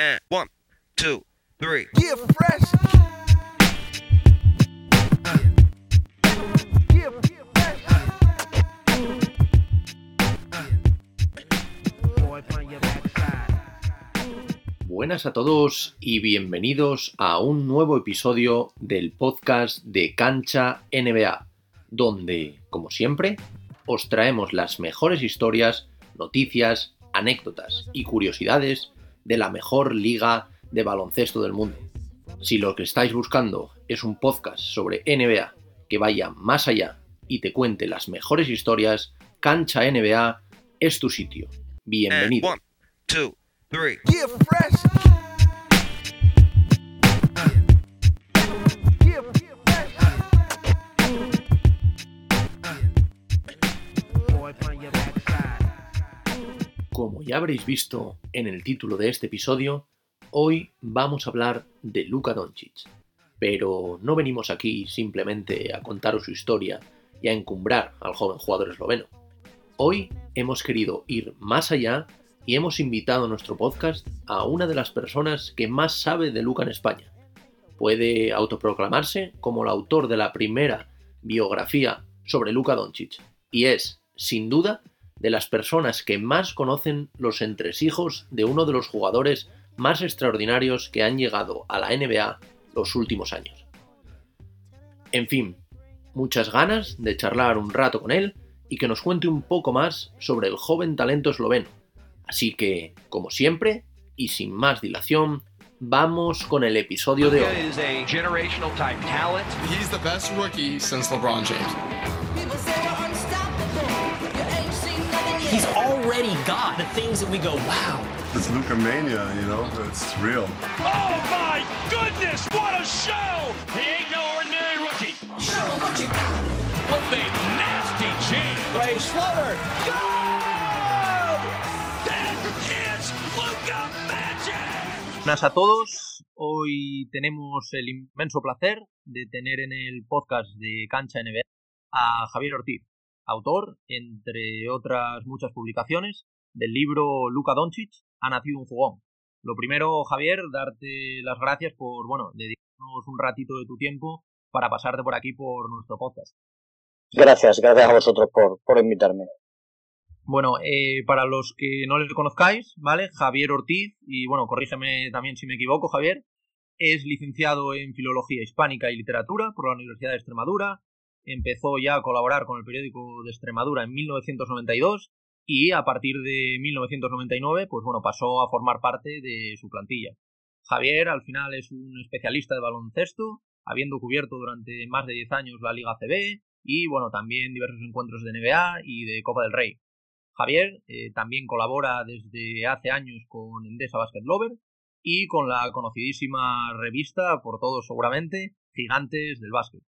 And one, two, three. Yeah, fresh. Yeah. Boy. Buenas a todos y bienvenidos a un nuevo episodio del podcast de Cancha NBA, donde, como siempre, os traemos las mejores historias, noticias, anécdotas y curiosidades de la mejor liga de baloncesto del mundo. Si lo que estáis buscando es un podcast sobre NBA que vaya más allá y te cuente las mejores historias, Cancha NBA es tu sitio. And Bienvenido. one, two, three. Como ya habréis visto en el título de este episodio, hoy vamos a hablar de Luka Doncic. Pero no venimos aquí simplemente a contaros su historia y a encumbrar al joven jugador esloveno. Hoy hemos querido ir más allá y hemos invitado a nuestro podcast a una de las personas que más sabe de Luka en España. Puede autoproclamarse como el autor de la primera biografía sobre Luka Doncic y es, sin duda, de las personas que más conocen los entresijos de uno de los jugadores más extraordinarios que han llegado a la NBA los últimos años. En fin, muchas ganas de charlar un rato con él y que nos cuente un poco más sobre el joven talento esloveno. Así que, como siempre, y sin más dilación, vamos con el episodio de hoy. Got the things that we go, wow. It's Luca Mania, you know, it's real. Oh my goodness, what a show! He ain't no ordinary rookie. Show 'em what you got. What a nasty change. Ray Schlover. That is Luka Magic! Buenas a todos. Hoy tenemos el inmenso placer de tener en el podcast de Cancha NBA a Javier Ortiz, autor, entre otras muchas publicaciones, del libro Luka Doncic ha nacido un jugón. Lo primero, Javier, darte las gracias por, bueno, dedicarnos un ratito de tu tiempo para pasarte por aquí por nuestro podcast. Gracias, gracias a vosotros por, por invitarme. Bueno, eh, para los que no le conozcáis, ¿vale? Javier Ortiz, y bueno, corrígeme también si me equivoco, Javier, es licenciado en Filología Hispánica y Literatura por la Universidad de Extremadura, empezó ya a colaborar con el periódico de Extremadura en 1992 y a partir de 1999, pues bueno, pasó a formar parte de su plantilla. Javier al final es un especialista de baloncesto, habiendo cubierto durante más de 10 años la Liga CB y bueno, también diversos encuentros de NBA y de Copa del Rey. Javier eh, también colabora desde hace años con Endesa Basket Lover y con la conocidísima revista, por todos seguramente, Gigantes del Básquet.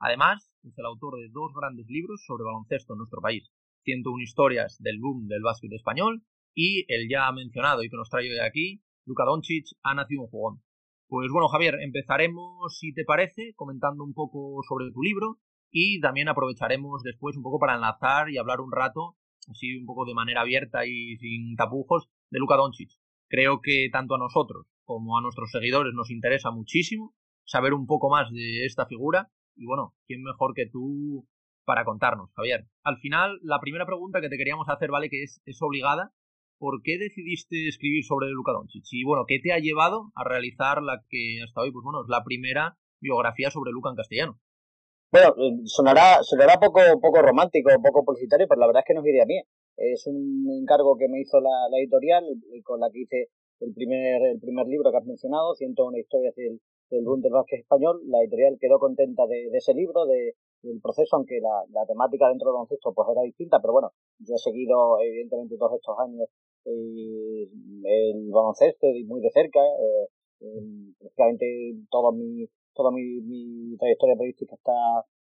Además, es el autor de dos grandes libros sobre baloncesto en nuestro país, 101 historias del boom del básquet español y el ya mencionado y que nos trae de aquí, Luka Doncic ha nacido un jugón. Pues bueno, Javier, empezaremos, si te parece, comentando un poco sobre tu libro y también aprovecharemos después un poco para enlazar y hablar un rato, así un poco de manera abierta y sin tapujos, de Luka Doncic. Creo que tanto a nosotros como a nuestros seguidores nos interesa muchísimo saber un poco más de esta figura y bueno, ¿quién mejor que tú para contarnos, Javier? Al final, la primera pregunta que te queríamos hacer, ¿vale? Que es, es obligada. ¿Por qué decidiste escribir sobre Luka Doncic? Y bueno, ¿qué te ha llevado a realizar la que hasta hoy, pues bueno, es la primera biografía sobre Luka en castellano? Bueno, sonará, sonará poco, poco romántico, poco publicitario, pero la verdad es que nos iría bien. Es un encargo que me hizo la, la editorial, eh, con la que hice el primer, el primer libro que has mencionado, 101 historias del, del boom del español. La editorial quedó contenta de, de ese libro, de, del proceso, aunque la, la temática dentro del baloncesto pues era distinta, pero bueno, yo he seguido evidentemente todos estos años eh, el baloncesto muy de cerca, eh, eh, prácticamente todo mi, toda mi, mi trayectoria periodística está,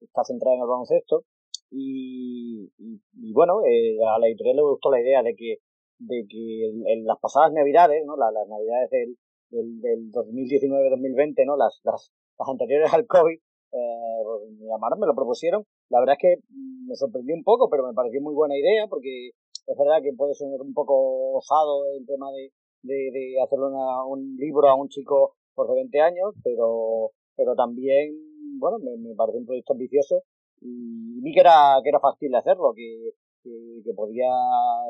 está centrada en el baloncesto y, y, y bueno, eh, a la editorial le gustó la idea de que de que en, las pasadas navidades, ¿no? las, las navidades del, del, del 2019-2020, ¿no? Las, las, las anteriores al COVID, eh, me llamaron, me lo propusieron. La verdad es que me sorprendió un poco, pero me pareció muy buena idea porque es verdad que puede ser un poco osado el tema de, de, de hacerle una, un libro a un chico por de 20 años, pero, pero también, bueno, me, me pareció un proyecto ambicioso y vi que era, que era factible hacerlo, que, que, que podía,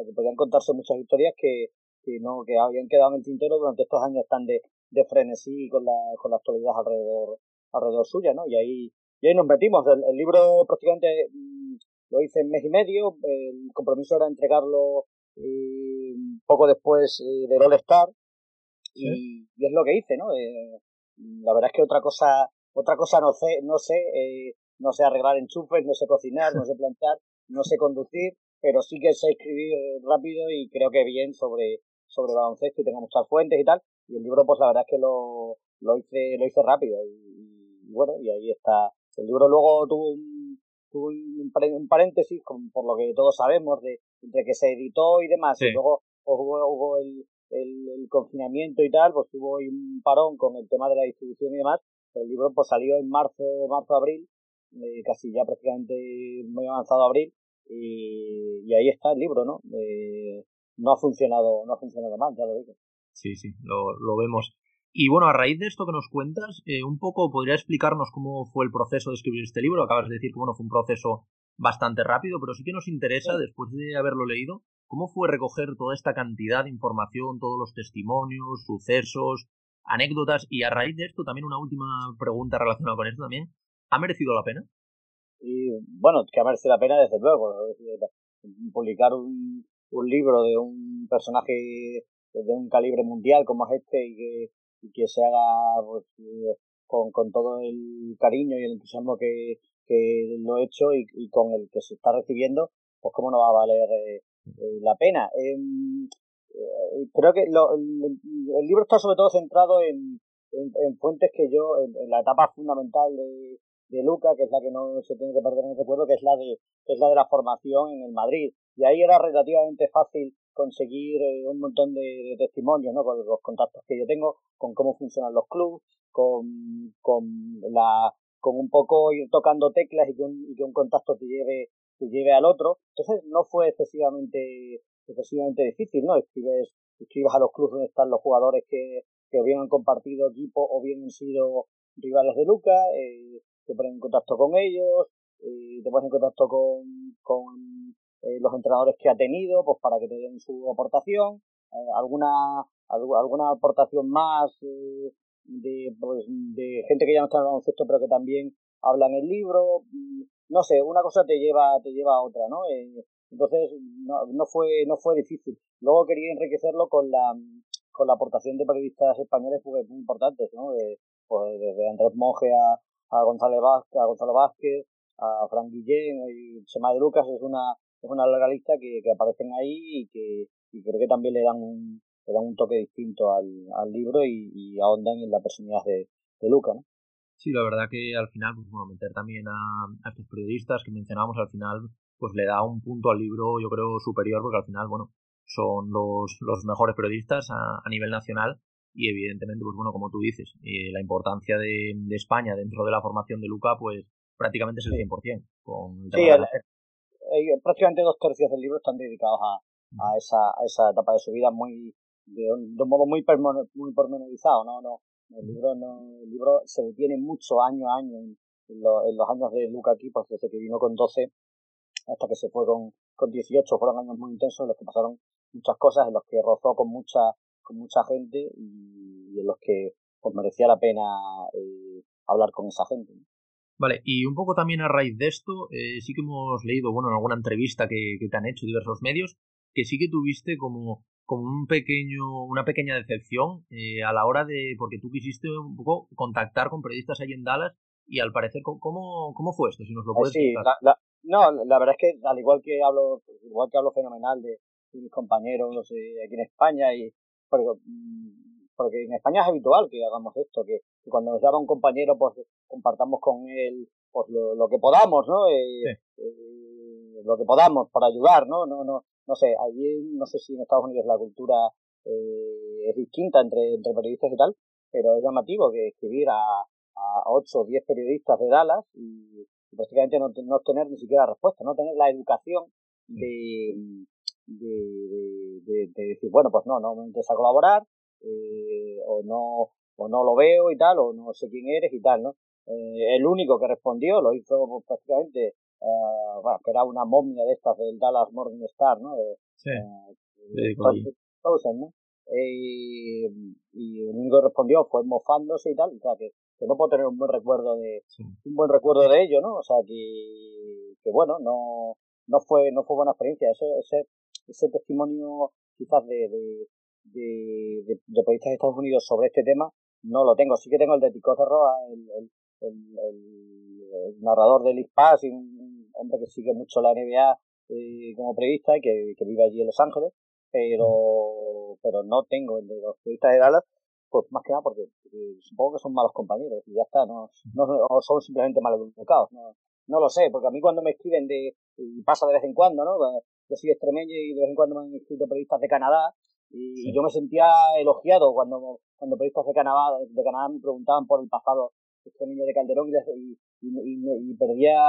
que podían contarse muchas historias que, que no, que habían quedado en el tintero durante estos años tan de, de frenesí con la, con la actualidad alrededor, alrededor suya, ¿no? Y ahí, y ahí nos metimos. El, el libro prácticamente mm, lo hice en mes y medio, el compromiso era entregarlo eh, poco después eh, del All Star y, y es lo que hice, ¿no? Eh, la verdad es que otra cosa, otra cosa no sé, no sé, eh, no sé arreglar enchufes, no sé cocinar, no sé planchar, no sé conducir, pero sí que sé escribir rápido y creo que bien sobre, sobre baloncesto y tengo muchas fuentes y tal. Y el libro, pues la verdad es que lo, lo hice, lo hice rápido y, y bueno, y ahí está. El libro luego tuvo un, tuvo un, un paréntesis, con, por lo que todos sabemos, de entre que se editó y demás, Sí. y luego pues, hubo, hubo el, el, el confinamiento y tal, pues hubo un parón con el tema de la distribución y demás. El libro pues salió en marzo, marzo, abril, eh, casi ya prácticamente muy avanzado abril, y, y ahí está el libro, ¿no? Eh, no ha funcionado, no ha funcionado mal, ya lo digo. Sí, sí, lo, lo vemos. Y bueno, a raíz de esto que nos cuentas, eh, un poco podría explicarnos cómo fue el proceso de escribir este libro. Acabas de decir que bueno, fue un proceso bastante rápido, pero sí que nos interesa, después de haberlo leído, cómo fue recoger toda esta cantidad de información, todos los testimonios, sucesos, anécdotas. Y a raíz de esto, también una última pregunta relacionada con esto también. ¿Ha merecido la pena? Y bueno, que merece la pena desde luego. Publicar un, un libro de un personaje de un calibre mundial como es este y que, y que se haga pues, con, con todo el cariño y el entusiasmo que, que lo he hecho y, y con el que se está recibiendo, pues cómo no va a valer eh, eh, la pena. Em, eh, creo que lo- el, el libro está sobre todo centrado en, en, en fuentes que yo, en la etapa fundamental de, de Luca, que es la que no se tiene que perder en el recuerdo, que es la de, que es la de la formación en el Madrid. Y ahí era relativamente fácil conseguir eh, un montón de, testimonios, ¿no? Con los contactos que yo tengo, con cómo funcionan los clubs, con, con la, con un poco ir tocando teclas y que un, y que un contacto te lleve, te lleve al otro. Entonces no fue excesivamente, excesivamente difícil, ¿no? Escribes, escribes a los clubes donde están los jugadores que, que o bien han compartido equipo o bien han sido rivales de Luca, eh, te ponen en contacto con ellos, eh, te pones en contacto con, con eh, los entrenadores que ha tenido, pues para que te den su aportación, eh, alguna, algu- alguna aportación más eh, de, pues, de gente que ya no está en el baloncesto pero que también habla en el libro, mm, no sé, una cosa te lleva, te lleva a otra, ¿no? Eh, entonces no, no fue, no fue difícil. Luego quería enriquecerlo con la, con la aportación de periodistas españoles pues, muy importantes, ¿no? De, pues, desde Andrés Monge a, a Gonzalo Vázquez, a Gonzalo Vázquez, a Fran Guillén y Chema de Lucas es una, es una larga lista que, que aparecen ahí y que y creo que también le dan un, le dan un toque distinto al, al libro y, y ahondan en la personalidad de, de Luca, ¿no? Sí, la verdad que al final, pues bueno, meter también a, a estos periodistas que mencionamos al final, pues le da un punto al libro, yo creo, superior, porque al final, bueno, son los, los mejores periodistas a nivel nacional y evidentemente, pues bueno, como tú dices, eh, la importancia de, de España dentro de la formación de Luca, pues prácticamente es el 100%. Con el Sí, el- la- eh, prácticamente dos tercios del libro están dedicados a, a, esa, a esa etapa de su vida muy de un, de un modo muy, permo- muy pormenorizado, ¿no? no el libro no el libro se detiene mucho año a año en, en lo- en los años de Luca aquí, pues desde que vino con 12 hasta que se fue con, con 18, fueron años muy intensos en los que pasaron muchas cosas, en los que rozó con mucha con mucha gente y, y en los que pues merecía la pena eh, hablar con esa gente. ¿no? Vale, y un poco también a raíz de esto, eh, sí que hemos leído, bueno, en alguna entrevista que, que te han hecho diversos medios, que sí que tuviste como, como un pequeño, una pequeña decepción eh, a la hora de, porque tú quisiste un poco contactar con periodistas ahí en Dallas y al parecer, ¿cómo- ¿cómo, fue esto? Si nos lo Eh, puedes sí, explicar. la, la- no, la verdad es que al igual que hablo, igual que hablo fenomenal de, de mis compañeros eh, aquí en España y porque, mm, porque en España es habitual que hagamos esto, que, que cuando nos llama un compañero pues compartamos con él pues lo, lo que podamos, ¿no? Eh, eh, lo que podamos para ayudar, ¿no? No, no, no sé, allí no sé si en Estados Unidos la cultura eh, es distinta entre, entre periodistas y tal, pero es llamativo que escribir a, a 8 o 10 periodistas de Dallas y, y prácticamente no, no tener ni siquiera respuesta, no tener la educación de, de, de, de- de decir, bueno, pues no, no me interesa colaborar, eh, o no o no lo veo y tal, o no sé quién eres y tal, ¿no? Eh, el único que respondió lo hizo pues, prácticamente, eh, bueno, que era una momia de estas del Dallas Morning Star, ¿no? De, Sí. eh, de ¿no? Eh, y el único que respondió fue mofándose y tal, o sea que, que no puedo tener un buen recuerdo de un buen recuerdo de ello, ¿no? O sea que, que bueno, no no fue no fue buena experiencia, ese ese, ese testimonio quizás de, de, periodistas de Estados Unidos sobre este tema no lo tengo, sí que tengo el de Tico Roa, el, el, el, el- narrador del ISPAS un hombre que sigue mucho la NBA eh, como periodista y que, que vive allí en Los Ángeles, pero pero no tengo el de los periodistas de Dallas, pues más que nada porque eh, supongo que son malos compañeros y ya está, no, no o son simplemente mal educados, no, no lo sé, porque a mí cuando me escriben de, y pasa de vez en cuando, ¿no? Yo soy extremeño y de vez en cuando me han escrito periodistas de Canadá y yo me sentía elogiado cuando, cuando periodistas de Canadá, de Canadá me preguntaban por el pasado extremeño de Calderón y, y, y, perdía,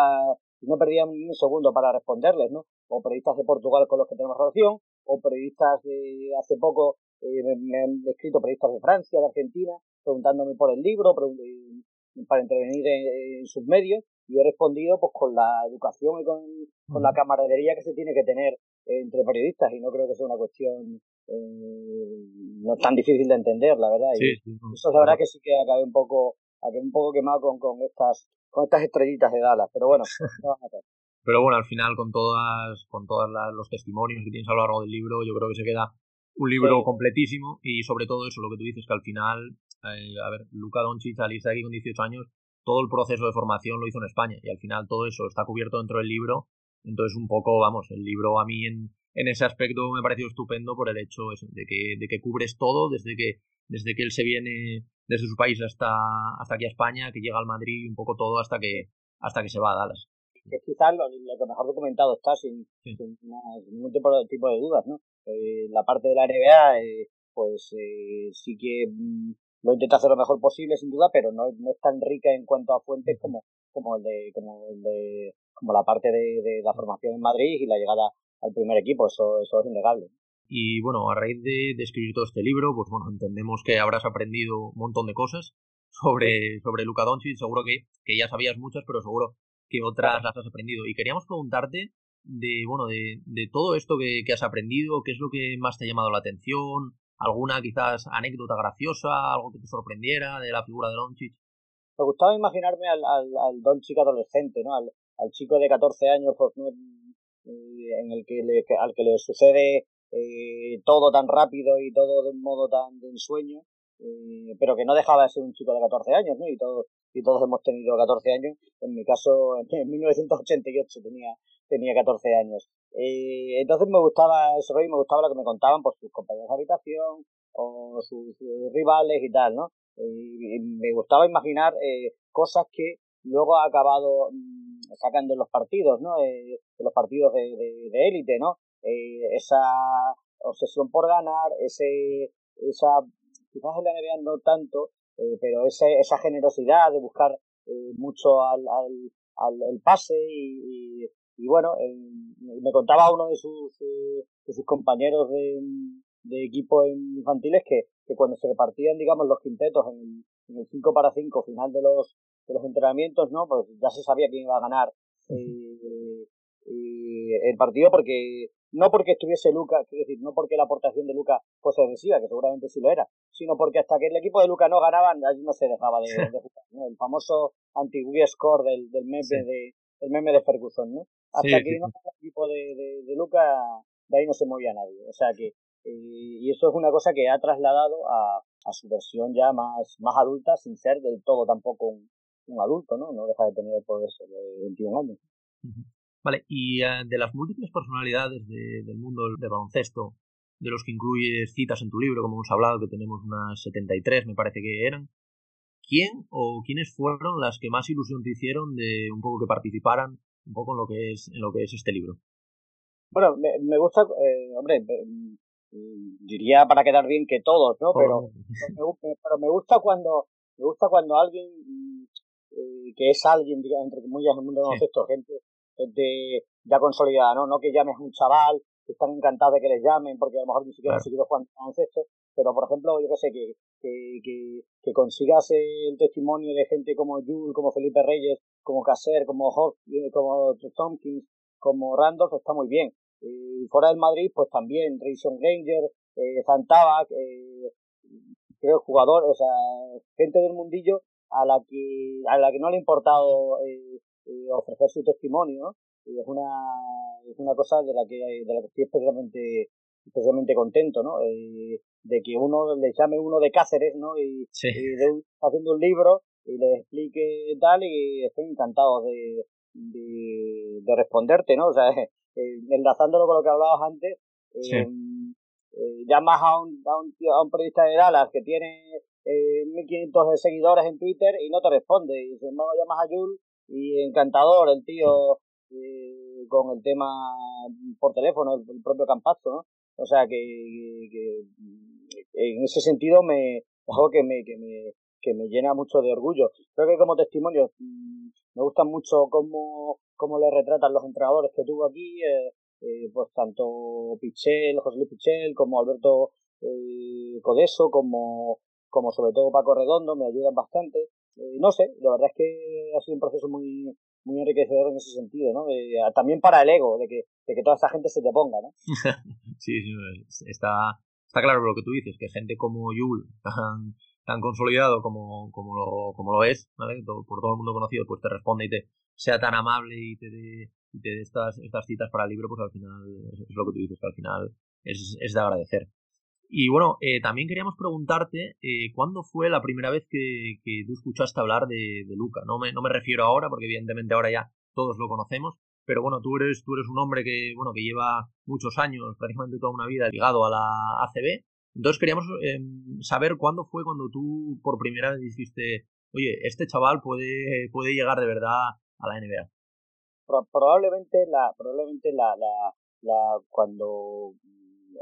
y no perdía ni un segundo para responderles, ¿no? O periodistas de Portugal con los que tenemos relación, o periodistas de hace poco, eh, me, han escrito periodistas de Francia, de Argentina, preguntándome por el libro, eh, para intervenir en, en sus medios, y he respondido pues con la educación y con, con la camaradería que se tiene que tener entre periodistas, y no creo que sea una cuestión eh, no tan difícil de entender, la verdad. Sí, eso la verdad que sí que acabé un poco, acabé un poco quemado con, con estas, con estas estrellitas de Dallas, pero bueno, no van a hacer. Pero bueno, al final con todas, con todos los testimonios que tienes a lo largo del libro, yo creo que se queda un libro Sí. completísimo y sobre todo eso, lo que tú dices, que al final, eh, a ver, Luca Doncic al irse aquí con 18 años, todo el proceso de formación lo hizo en España y al final todo eso está cubierto dentro del libro. Entonces un poco, vamos, el libro a mí en, en ese aspecto me pareció estupendo por el hecho de que, de que cubres todo desde que, desde que él se viene desde su país hasta, hasta aquí a España, que llega al Madrid y un poco todo hasta que, hasta que se va a Dallas. que quizás lo, lo que mejor documentado está sin, sin, nada- sin ningún tipo de, tipo de dudas, ¿no? Eh, la parte de la NBA, eh, pues eh, sí que mm, lo intenta hacer lo mejor posible, sin duda, pero no, no es tan rica en cuanto a fuentes como, como el de, como el de, como la parte de, de la formación en Madrid y la llegada al primer equipo, eso, eso es innegable. Y bueno, a raíz de, escribir todo este libro, pues bueno, entendemos que habrás aprendido un montón de cosas sobre, sobre Luka Doncic. Seguro que, que ya sabías muchas, pero seguro que otras las has aprendido. Y queríamos preguntarte de, bueno, de, de todo esto que, que has aprendido, qué es lo que más te ha llamado la atención, alguna quizás anécdota graciosa, algo que te sorprendiera de la figura de Doncic. Me gustaba imaginarme al, al, al adolescente, ¿no? Al, al chico de 14 años, pues. Eh, en el que le, al que le sucede eh, todo tan rápido y todo de un modo tan de ensueño, eh, pero que no dejaba de ser un chico de 14 años, ¿no? Y todos, y todos hemos tenido 14 años. En mi caso, en 1988 tenía, tenía 14 años. Eh, entonces me gustaba eso, y me gustaba lo que me contaban por sus compañeros de habitación o sus, rivales y tal, ¿no? Y me gustaba imaginar eh, cosas que luego ha acabado mm, sacando en los partidos, ¿no? Eh, en los partidos de de- de élite, ¿no? Eh, esa obsesión por ganar, ese, esa, quizás en la NBA no tanto, eh, pero ese, esa generosidad de buscar eh, mucho al, al, al el pase y, y, y bueno, eh, me contaba uno de sus, eh, de sus compañeros de, de equipo en infantiles que, que cuando se repartían, digamos, los quintetos en el, en el 5 para 5 final de los, de los entrenamientos, ¿no? Pues ya se sabía quién iba a ganar eh, el partido porque no porque estuviese Luca, quiero decir, no porque la aportación de Luca fuese decisiva, que seguramente sí lo era, sino porque hasta que el equipo de Luca no ganaba, allí no se dejaba de, de jugar, ¿no? El famoso anti score del, del meme de el meme de Ferguson, ¿no? Hasta Sí, que sí, no el equipo de, de, de Luca, de ahí no se movía nadie. O sea que, eh, y eso es una cosa que ha trasladado a, a su versión ya más, más adulta, sin ser del todo tampoco un, un adulto, ¿no? No deja de tener por eso de 21 años. Vale, y eh, de las múltiples personalidades de- del mundo del, baloncesto, de los que incluyes citas en tu libro, como hemos hablado, que tenemos unas 73, me parece que eran, ¿quién o quiénes fueron las que más ilusión te hicieron de un poco que participaran un poco en lo que es, en lo que es este libro? Bueno, me, me gusta, eh, hombre, mm, diría para quedar bien que todos, ¿no? Pero, me, gu- pero me gusta cuando, me gusta cuando alguien, mm, eh, que es alguien, digamos, entre comillas, en el mundo del baloncesto, gente, gente ya consolidada, ¿no? No que llames a un chaval están encantados de que les llamen porque a lo mejor ni siquiera han seguido jugando al baloncesto, pero por ejemplo, yo que sé, que, que, que, que consigas el testimonio de gente como Jules, como Felipe Reyes, como Caser, como Hop, eh, como Tompkins, como Randolph, está muy bien. Y fuera del Madrid, pues también Rayson Granger, eh, Zantabac, eh, creo jugador, o sea, gente del mundillo a la que a la que no le ha importado eh, eh, ofrecer su testimonio, ¿no? Y es una es una cosa de la que de la que estoy especialmente especialmente contento, ¿no? Eh, de que uno le llame uno de Cáceres, ¿no? Y, Sí. y de un- haciendo un libro y le explique tal y estoy encantado de, de, de responderte, ¿no? O sea, eh, enlazándolo con lo que hablabas antes, eh, Sí. eh, llamas a un, a, un, tío- a un periodista de Dallas que tiene eh, 1500 seguidores en Twitter y no te responde. Y embargo llamas a Jules y encantador el tío eh, con el tema por teléfono, el, propio Campazzo, ¿no? O sea que, que, en ese sentido me algo que me, que me que me llena mucho de orgullo. Creo que como testimonio mm, me gusta mucho cómo, cómo le retratan los entrenadores que tuvo aquí, eh, eh, pues tanto Pichel, José Luis Pichel, como Alberto eh, Codeso, como, como sobre todo Paco Redondo, me ayudan bastante. Eh, no sé, la verdad es que ha sido un proceso muy muy enriquecedor en ese sentido, ¿no? Eh, también para el ego, de que, de que toda esta gente se te ponga, ¿no? sí, sí, está, está claro lo que tú dices, que gente como Yul, tan, tan consolidado como, como, lo, como lo es, ¿vale? Por todo el mundo conocido, pues te responde y te sea tan amable y te dé y te dé estas, estas citas para el libro, pues al final es, es lo que tú dices, que al final es, es de agradecer. Y bueno, eh, también queríamos preguntarte eh, cuándo fue la primera vez que, que tú escuchaste hablar de, de, Luca. No me, no me refiero ahora, porque evidentemente ahora ya todos lo conocemos, pero bueno, tú eres, tú eres un hombre que, bueno, que lleva muchos años, prácticamente toda una vida ligado a la ACB. Entonces queríamos eh, saber cuándo fue cuando tú por primera vez dijiste, oye, este chaval puede, puede llegar de verdad a la NBA. Pro probablemente la, probablemente la, la, la cuando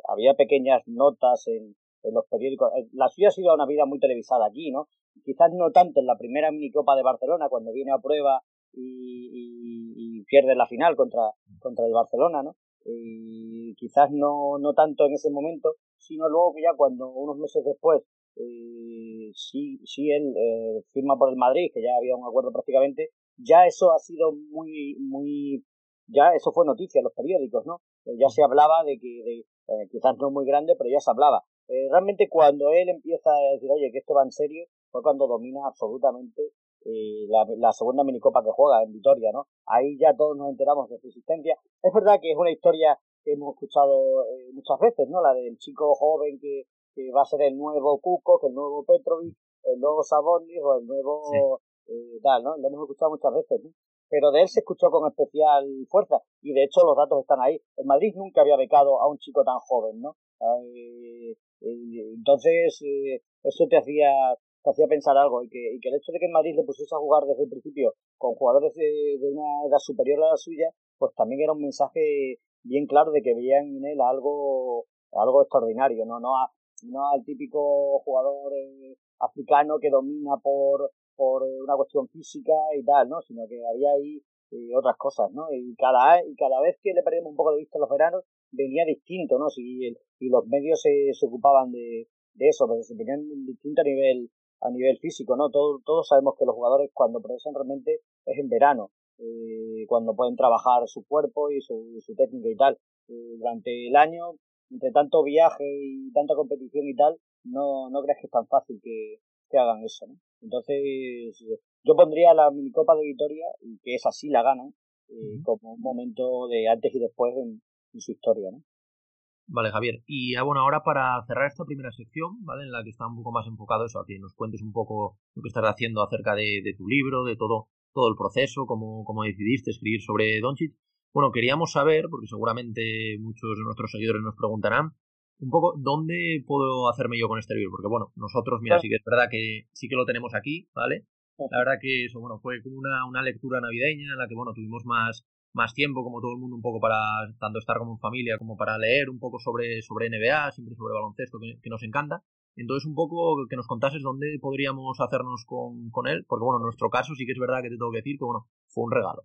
había pequeñas notas en, en, los periódicos. La suya ha sido una vida muy televisada aquí, ¿no? Quizás no tanto en la primera minicopa de Barcelona, cuando viene a prueba y, y, y pierde la final contra, contra el Barcelona, ¿no? Y quizás no, no tanto en ese momento, sino luego que ya cuando unos meses después eh, sí, sí él eh, firma por el Madrid, que ya había un acuerdo prácticamente, ya eso ha sido muy, muy, ya eso fue noticia en los periódicos, ¿no? ya se hablaba de que, de, eh, quizás no muy grande, pero ya se hablaba. Eh, realmente cuando él empieza a decir, oye, que esto va en serio, fue cuando domina absolutamente eh, la, la, segunda minicopa que juega en Vitoria, ¿no? Ahí ya todos nos enteramos de su existencia. Es verdad que es una historia que hemos escuchado eh, muchas veces, ¿no? La del chico joven que, que va a ser el nuevo Cuco, que el nuevo Petrovic, el nuevo Sabonis o el nuevo sí. tal, ¿no? Lo hemos escuchado muchas veces, ¿no? Pero de él se escuchó con especial fuerza y de hecho los datos están ahí. El Madrid nunca había becado a un chico tan joven, ¿no? Eh, eh, entonces eh, eso te hacía te hacía pensar algo y que, y que el hecho de que el Madrid le pusiese a jugar desde el principio con jugadores de, de una edad superior a la suya, pues también era un mensaje bien claro de que veían en él algo algo extraordinario, no no, a, no al típico jugador africano que domina por por una cuestión física y tal, ¿no? Sino que había ahí eh, otras cosas, ¿no? Y cada, y cada vez que le perdíamos un poco de vista los veranos, venía distinto, ¿no? Si el, y los medios se, se ocupaban de, de eso, pero se venían distinto a nivel, a nivel físico, ¿no? Todos, todos sabemos que los jugadores cuando progresan realmente es en verano, eh, cuando pueden trabajar su cuerpo y su, su técnica y tal. Eh, durante el año, entre tanto viaje y tanta competición y tal, no, no creas que es tan fácil que, que hagan eso, ¿no? Entonces, yo pondría la minicopa de Vitoria, y que es así la ganan, eh, como un momento de antes y después en, en, su historia, ¿no? Vale, Javier. Y bueno, ahora para cerrar esta primera sección, ¿vale? En la que está un poco más enfocado eso, a que nos cuentes un poco lo que estás haciendo acerca de, de tu libro, de todo, todo el proceso, cómo, cómo decidiste escribir sobre Doncic. Bueno, queríamos saber, porque seguramente muchos de nuestros seguidores nos preguntarán, un poco dónde puedo hacerme yo con este libro, porque bueno, nosotros, mira, sí que es verdad que sí que lo tenemos aquí, ¿vale? La verdad que eso, bueno, fue como una, una lectura navideña en la que, bueno, tuvimos más, más tiempo, como todo el mundo, un poco para tanto estar como en familia, como para leer un poco sobre, sobre NBA, siempre sobre baloncesto, que, que nos encanta. Entonces, un poco que nos contases dónde podríamos hacernos con, con él, porque bueno, en nuestro caso sí que es verdad que te tengo que decir que, bueno, fue un regalo.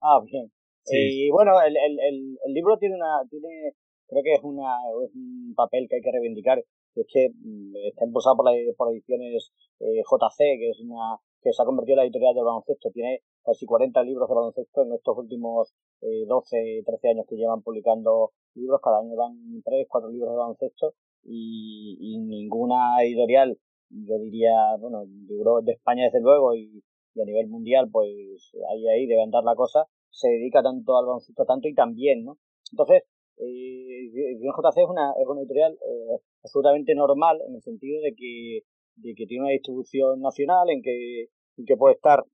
Ah, bien. Sí. Y bueno, el, el, el, el libro tiene una, tiene creo que es, una, es un papel que hay que reivindicar. Es que mm, está impulsado por, la, por ediciones eh, JC, que es una que se ha convertido en la editorial del baloncesto. Tiene casi 40 libros de baloncesto en estos últimos eh, 12, 13 años que llevan publicando libros. Cada año dan 3, 4 libros de baloncesto y, ninguna editorial, yo diría, bueno, de, de España desde luego y, y a nivel mundial, pues ahí, ahí debe andar la cosa, se dedica tanto al baloncesto tanto y también, ¿no? Entonces, eh, JC es una, es una editorial eh, absolutamente normal en el sentido de que, de que tiene una distribución nacional en que, en que puede estar,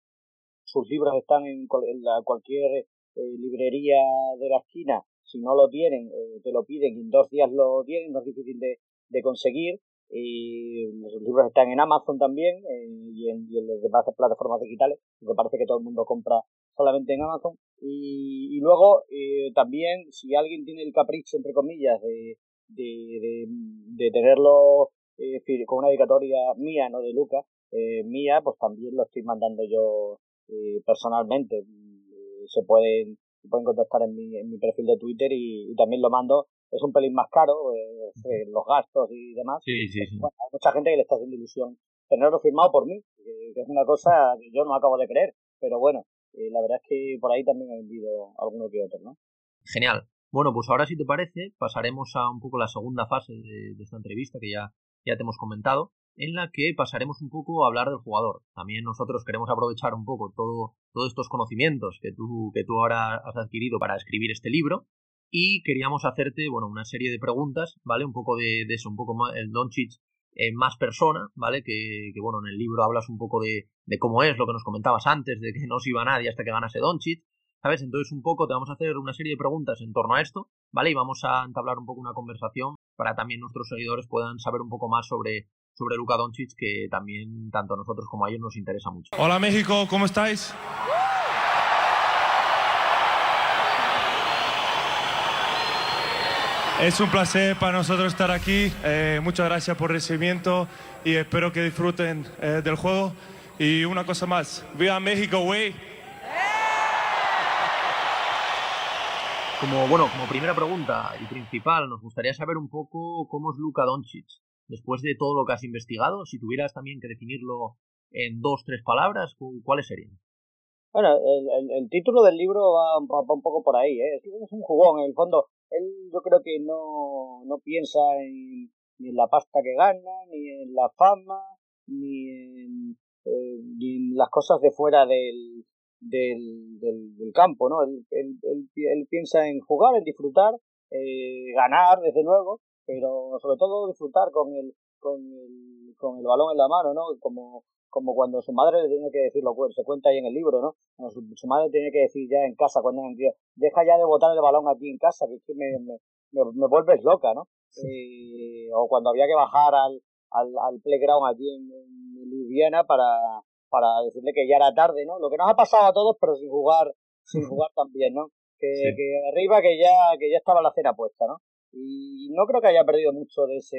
sus libros están en, en la- cualquier eh, librería de la esquina, si no lo tienen, eh, te lo piden y en dos días lo tienen, no es difícil de, de conseguir. Y los libros están en Amazon también eh, y, en, y en las demás plataformas digitales, porque parece que todo el mundo compra solamente en Amazon. Y, y luego eh, también, si alguien tiene el capricho, entre comillas, de, de, de, de tenerlo eh, con una dedicatoria mía, no de Luca, eh, mía, pues también lo estoy mandando yo eh, personalmente. Eh, se pueden se pueden contactar en mi, en mi perfil de Twitter y, y también lo mando. Es un pelín más caro, eh, eh, los gastos y demás. Sí, sí, sí. Bueno, hay mucha gente que le está haciendo ilusión tenerlo firmado por mí, que es una cosa que yo no acabo de creer. Pero bueno, eh, la verdad es que por ahí también he vendido alguno que otro, ¿no? Genial. Bueno, pues ahora si te parece, pasaremos a un poco la segunda fase de, esta entrevista que ya, ya te hemos comentado, en la que pasaremos un poco a hablar del jugador. También nosotros queremos aprovechar un poco todo, todos estos conocimientos que tú, que tú ahora has adquirido para escribir este libro y queríamos hacerte, bueno, una serie de preguntas, ¿vale? Un poco de, de eso, un poco más, el Doncic eh, más persona, ¿vale? Que, que, bueno, en el libro hablas un poco de, de cómo es, lo que nos comentabas antes, de que no se iba nadie hasta que ganase Doncic, ¿sabes? Entonces un poco te vamos a hacer una serie de preguntas en torno a esto, ¿vale? Y vamos a entablar un poco una conversación para también nuestros seguidores puedan saber un poco más sobre, sobre Luka Doncic, que también tanto a nosotros como a ellos nos interesa mucho. Hola México, ¿cómo estáis? Es un placer para nosotros estar aquí. Eh, muchas gracias por el recibimiento y espero que disfruten eh, del juego. Y una cosa más, viva México, güey. Como, bueno, como primera pregunta y principal, nos gustaría saber un poco cómo es Luka Doncic. Después de todo lo que has investigado, si tuvieras también que definirlo en dos, tres palabras, ¿cu- ¿cuáles serían? Bueno, el, el, el título del libro va, va- va un poco por ahí, ¿eh? Es es un jugón, en el fondo. Él yo creo que no, no piensa en, ni en la pasta que gana, ni en la fama, ni en, eh, ni en las cosas de fuera del, del, del, campo, ¿no? Él, él, él, él piensa en jugar, en disfrutar, eh, ganar, desde luego, pero sobre todo disfrutar con el, con el, con el balón en la mano, ¿no? Como, como cuando su madre le tenía que decir, lo se cuenta ahí en el libro, ¿no? Cuando su, su madre tenía que decir ya en casa, cuando críos, deja ya de botar el balón aquí en casa, que es que me, me, me, me vuelves loca, ¿no? Eh, o cuando había que bajar al, al, al playground allí en, en Ljubljana para, para decirle que ya era tarde, ¿no? Lo que nos ha pasado a todos, pero sin jugar, sin jugar también, ¿no? Que, Sí. que arriba que ya, que ya estaba la cena puesta, ¿no? Y no creo que haya perdido mucho de ese,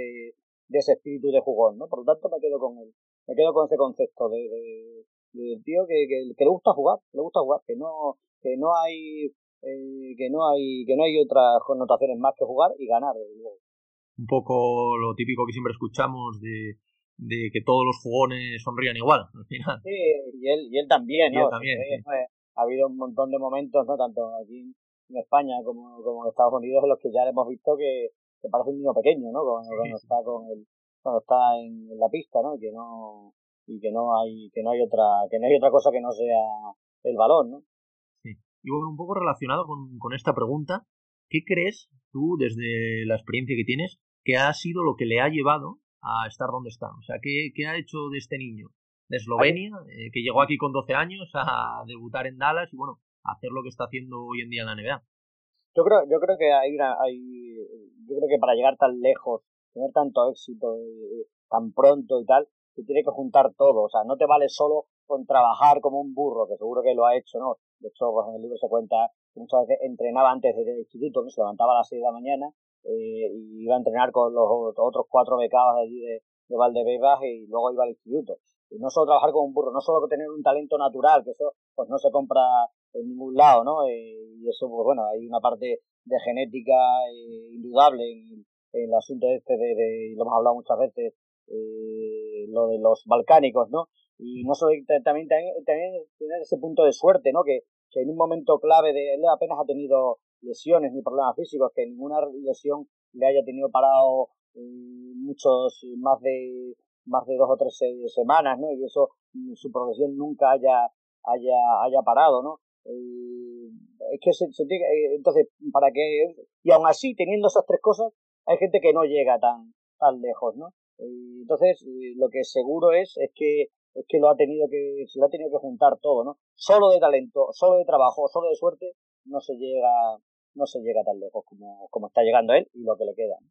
de ese espíritu de jugón, ¿no? Por lo tanto me quedo con él, me quedo con ese concepto de, de, del tío que, que, que le gusta jugar, le gusta jugar, que no, que no hay, eh, que no hay, que no hay otras connotaciones más que jugar y ganar, desde luego. Un poco lo típico que siempre escuchamos de, de que todos los jugones sonrían igual, al final. Sí, y él, y él también, ¿no? él también, Sí, sí. Ha habido un montón de momentos, ¿no? Tanto aquí en España como, como en Estados Unidos en los que ya hemos visto que, que parece un niño pequeño, ¿no? Cuando, cuando está con el, cuando está en, en la pista, ¿no? Y que no, y que no hay, que no hay otra, que no hay otra cosa que no sea el balón, ¿no? Sí. Y bueno, un poco relacionado con, con esta pregunta, ¿qué crees tú, desde la experiencia que tienes, que ha sido lo que le ha llevado a estar donde está? O sea, ¿qué, qué ha hecho de este niño de Eslovenia, eh, que llegó aquí con 12 años a debutar en Dallas y bueno, a hacer lo que está haciendo hoy en día en la NBA? Yo creo, yo creo que hay una, hay, yo creo que para llegar tan lejos, tener tanto éxito tan pronto y tal, se tiene que juntar todo, o sea, no te vale solo con trabajar como un burro, que seguro que lo ha hecho, ¿no? De hecho, pues en el libro se cuenta que muchas veces entrenaba antes del instituto, ¿no? Se levantaba a las 6 de la mañana eh, y iba a entrenar con los otros cuatro becados allí de, de Valdebebas y luego iba al instituto. Y no solo trabajar como un burro, no solo tener un talento natural, que eso pues no se compra en ningún lado, ¿no? Eh, y eso, pues bueno, hay una parte de genética eh, indudable en, el asunto este de, lo hemos hablado muchas veces, eh, lo de los balcánicos, ¿no? Y no solo también, también, también tener ese punto de suerte, ¿no? Que, que en un momento clave de él apenas ha tenido lesiones ni problemas físicos, que ninguna lesión le haya tenido parado eh, muchos, más de más de dos o tres semanas, ¿no? Y eso, mm, su progresión nunca haya, haya, haya parado, ¿no? Eh, es que se, se tiene, eh, entonces, para que, y aún así, teniendo esas tres cosas, hay gente que no llega tan, tan lejos, ¿no? Entonces, lo que seguro es, es que, es que lo ha tenido que, se lo ha tenido que juntar todo, ¿no? Solo de talento, solo de trabajo, solo de suerte, no se llega, no se llega tan lejos como, como está llegando él y lo que le queda. ¿no?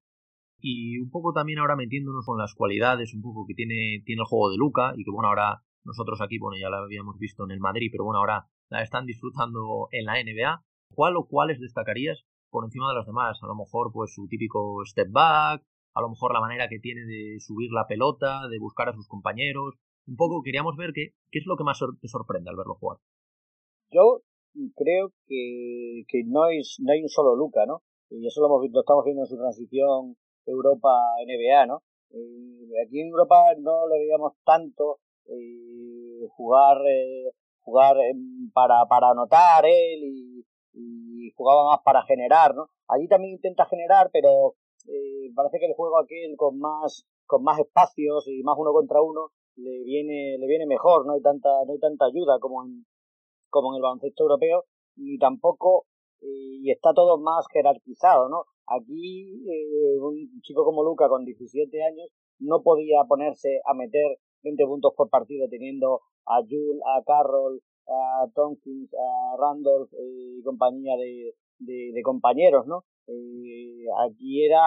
Y un poco también ahora metiéndonos con las cualidades un poco que tiene, tiene el juego de Luca y que bueno, ahora nosotros aquí, bueno, ya la habíamos visto en el Madrid, pero bueno, ahora la están disfrutando en la NBA. ¿Cuál o cuáles destacarías por encima de los demás? A lo mejor pues su típico step back, a lo mejor la manera que tiene de subir la pelota, de buscar a sus compañeros. Un poco queríamos ver qué, qué es lo que más te sorprende al verlo jugar. Yo creo que, que no, es, no hay un solo Luca, ¿no? Y eso lo, hemos lo estamos viendo en su transición Europa-NBA, ¿no? Eh, aquí en Europa no le veíamos tanto eh, jugar eh, jugar para, para anotar él y, y, jugaba más para generar, ¿no? Allí también intenta generar, pero eh, parece que el juego aquel con más con más espacios y más uno contra uno le viene le viene mejor, no hay tanta no hay tanta ayuda como en como en el baloncesto europeo y tampoco eh, y está todo más jerarquizado, ¿no? Aquí eh, un chico como Luca con 17 años no podía ponerse a meter 20 puntos por partido teniendo a Jules, a Carroll, a Tompkins, a Randolph y compañía de, de, compañeros, ¿no? Eh, aquí era,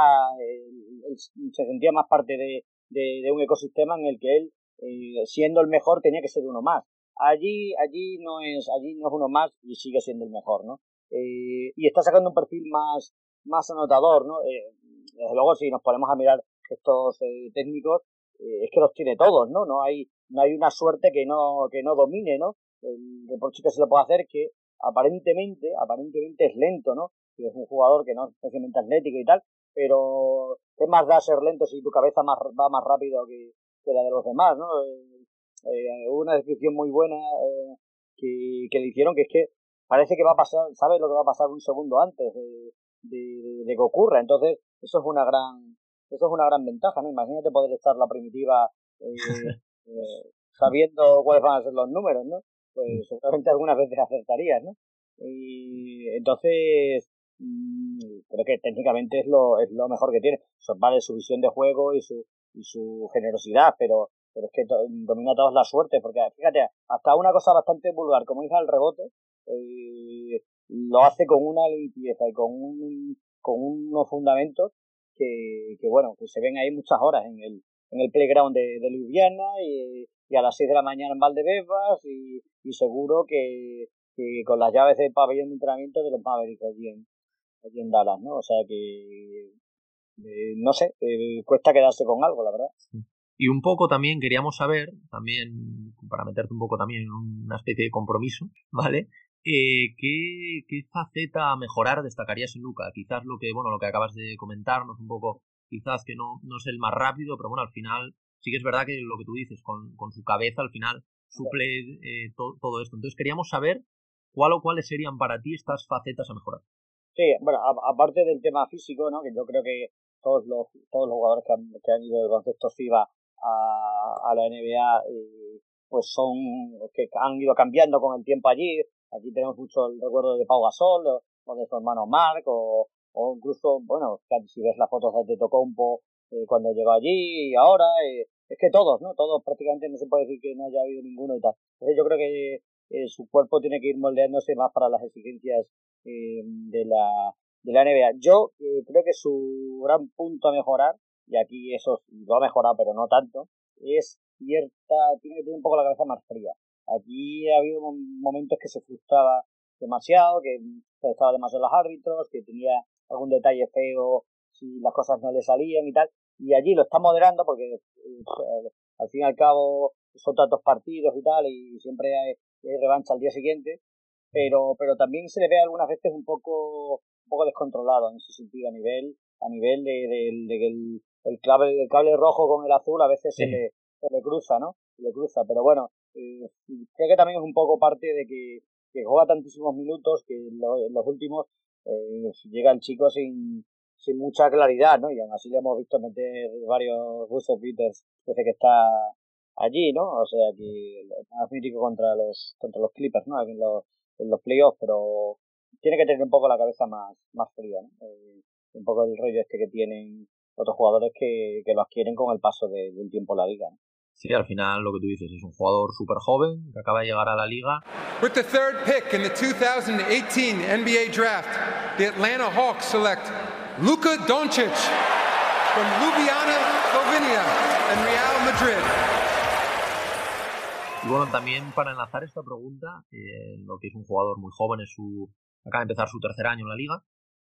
se sentía más parte de, un ecosistema en el que él, eh, siendo el mejor, tenía que ser uno más. Allí, allí no es, allí no es uno más y sigue siendo el mejor, ¿no? Eh, y está sacando un perfil más, más anotador, ¿no? Eh, desde luego, si nos ponemos a mirar estos técnicos, eh, es que los tiene todos, ¿no? No hay, no hay una suerte que no, que no domine, ¿no? El reproche que se le puede hacer que aparentemente, aparentemente es lento, ¿no? Que es un jugador que no es especialmente atlético y tal, pero ¿qué más da ser lento si tu cabeza más, va más rápido que, que la de los demás, ¿no? Eh, eh, hubo una descripción muy buena eh, que, le hicieron, que es que parece que va a pasar, sabes lo que va a pasar un segundo antes de, de que ocurra. Entonces, eso es una gran, eso es una gran ventaja, ¿no? Imagínate poder estar la primitiva eh, eh, sabiendo cuáles van a ser los números, ¿no? Pues seguramente algunas veces acertarías, ¿no? Y entonces, mmm, creo que técnicamente es lo, es lo mejor que tiene. Eso vale su visión de juego y su, y su generosidad, pero, pero es que to, domina todos la suerte, porque fíjate, hasta una cosa bastante vulgar, como dice el rebote, eh, lo hace con una limpieza y con un, con unos fundamentos que, que bueno, que se ven ahí muchas horas en el, en el playground de, de Ljubljana y, y a las 6 de la mañana en Valdebebas y, y seguro que, que con las llaves del pabellón de entrenamiento de los Mavericks allí en, allí en Dallas, ¿no? O sea que, eh, no sé, eh, cuesta quedarse con algo, la verdad. Y un poco también queríamos saber, también para meterte un poco también en una especie de compromiso, ¿vale? Eh, ¿qué, ¿Qué faceta a mejorar destacarías en Luca? Quizás lo que, bueno, lo que acabas de comentarnos un poco, quizás que no, no es el más rápido, pero bueno, al final sí que es verdad que lo que tú dices, con, con su cabeza al final suple eh, to, todo esto. Entonces queríamos saber cuál o cuáles serían para ti estas facetas a mejorar. Sí, bueno, aparte del tema físico, ¿no? Que yo creo que todos los, todos los jugadores que han, que han ido del concepto FIBA a, a la NBA, eh, pues son, que han ido cambiando con el tiempo allí. Aquí tenemos mucho el recuerdo de Pau Gasol, o, de su hermano Mark, o, incluso, bueno, si ves las fotos de Tocompo eh, cuando llegó allí y ahora, eh, es que todos, ¿no? Todos prácticamente no se puede decir que no haya habido ninguno y tal. Entonces yo creo que eh, su cuerpo tiene que ir moldeándose más para las exigencias eh, de la de la NBA. Yo creo que su gran punto a mejorar, y aquí eso lo ha mejorado, pero no tanto, es cierta, tiene que tener un poco la cabeza más fría. Aquí ha habido momentos que se frustraba demasiado, que estaba demasiado los árbitros, que tenía algún detalle feo si las cosas no le salían y tal, y allí lo está moderando porque eh, al fin y al cabo son tantos partidos y tal, y siempre hay, hay revancha al día siguiente, pero pero también se le ve algunas veces un poco un poco descontrolado en ese sentido a nivel a nivel de, de- de que el, el cable el cable rojo con el azul a veces se, le, se le cruza no se le cruza. Pero bueno eh, creo que también es un poco parte de que, juega tantísimos minutos que en lo- en los últimos eh, llega el chico sin sin mucha claridad, ¿no? Y aún así le hemos visto meter varios buzzer beaters desde que está allí, ¿no? O sea que más mítico contra los contra los Clippers, ¿no? En los, en los playoffs, pero tiene que tener un poco la cabeza más, más fría. Eh, un poco el rollo este que tienen otros jugadores que, que lo adquieren con el paso de- del tiempo en la liga. Sí, al final lo que tú dices es un jugador súper joven que acaba de llegar a la liga. With the third pick in the 2018 NBA draft, the Atlanta Hawks select Luka Doncic from Ljubljana, Slovenia, and Real Madrid. Y bueno, también para enlazar esta pregunta, eh, lo que es un jugador muy joven, es su, acaba de empezar su tercer año en la liga,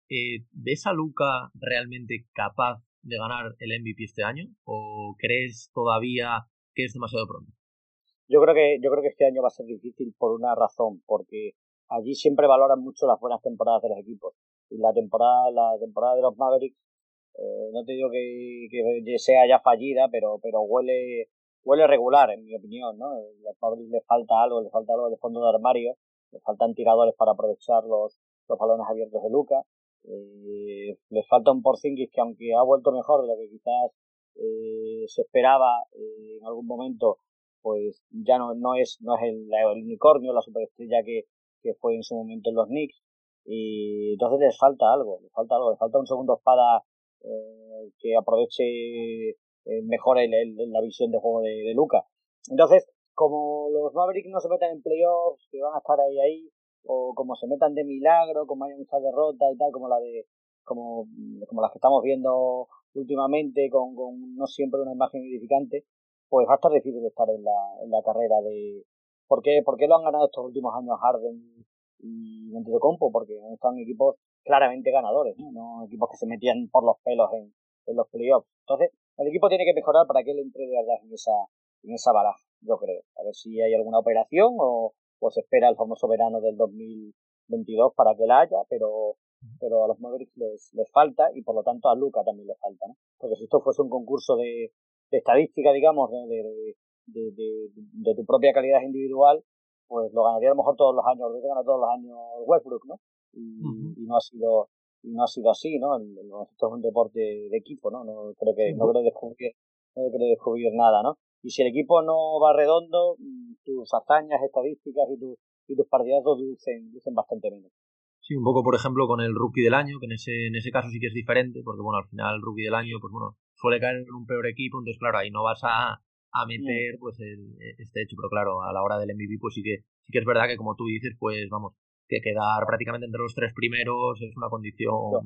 eh, ¿ves a Luca realmente capaz de ganar el MVP este año? ¿O crees todavía que es demasiado pronto? Yo creo que yo creo que este año va a ser difícil por una razón, porque allí siempre valoran mucho las buenas temporadas de los equipos y la temporada la temporada de los Mavericks eh, no te digo que, que sea ya fallida, pero pero huele huele regular en mi opinión, ¿no? Los Mavericks les falta algo, les falta algo de fondo de armario, les faltan tiradores para aprovechar los los balones abiertos de Luca, eh, les falta un Porzingis que aunque ha vuelto mejor de lo que quizás eh, se esperaba eh, en algún momento pues ya no, no es no es el, unicornio, la superestrella que, que fue en su momento en los Knicks. Y entonces les falta algo, les falta algo, les falta un segundo espada eh, que aproveche eh, mejor el, el- la visión de juego de, de Luca. Entonces, como los Mavericks no se metan en playoffs, que van a estar ahí ahí, o como se metan de milagro, como hay muchas derrotas y tal, como la de como, como las que estamos viendo últimamente, con, con no siempre una imagen edificante, pues va a estar estar en la, en la carrera de... ¿Por qué, ¿Por qué lo han ganado estos últimos años Harden y Antetokounmpo? Porque están equipos claramente ganadores, ¿no? No equipos que se metían por los pelos en, en los playoffs. Entonces, el equipo tiene que mejorar para que él entre de verdad en esa, en esa baraja, yo creo. A ver si hay alguna operación o, o se espera el famoso verano del 2022 para que la haya, pero pero a los Mavericks les, les falta y por lo tanto a Luca también le falta, ¿no? Porque si esto fuese un concurso de, de estadística, digamos, de, de, tu propia calidad individual, pues lo ganaría a lo mejor todos los años, lo gana todos los años Westbrook, ¿no? Y, y no ha sido y no ha sido así, ¿no? El- el- esto es un deporte de equipo, ¿no? No creo que no creo descubrir no creo descubrir nada, ¿no? Y si el equipo no va redondo, mm, tus hazañas estadísticas y, tus y tus partidazos lucen, lucen bastante menos. Sí, un poco, por ejemplo, con el rookie del año, que en ese, en ese caso sí que es diferente, porque bueno, al final el rookie del año, pues bueno, suele caer en un peor equipo, entonces claro, ahí no vas a, a meter pues el, este hecho, pero claro, a la hora del MVP, pues sí que, sí que es verdad que como tú dices, pues vamos, que quedar prácticamente entre los tres primeros es una condición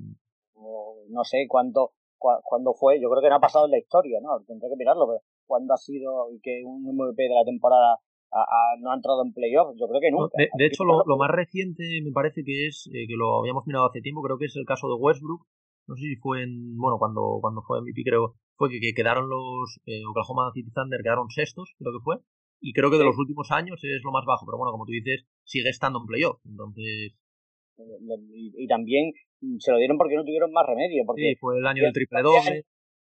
o no sé cuánto cua- cuándo fue, yo creo que no ha pasado en la historia, ¿no? Tendré que mirarlo, pero cuándo ha sido que un MVP de la temporada ha- no ha entrado en playoffs, yo creo que No, nunca. de, de hecho, lo, lo más reciente me parece que es, eh, que lo habíamos mirado hace tiempo, creo que es el caso de Westbrook. No sé si fue en, bueno, cuando, cuando fue MVP creo, fue que, que quedaron los eh, Oklahoma City Thunder, quedaron sextos, creo que fue. Y creo que de los últimos años es lo más bajo, pero bueno, como tú dices, sigue estando en playoff. Entonces, y, y también se lo dieron porque no tuvieron más remedio. Porque sí, fue el año del triple doble.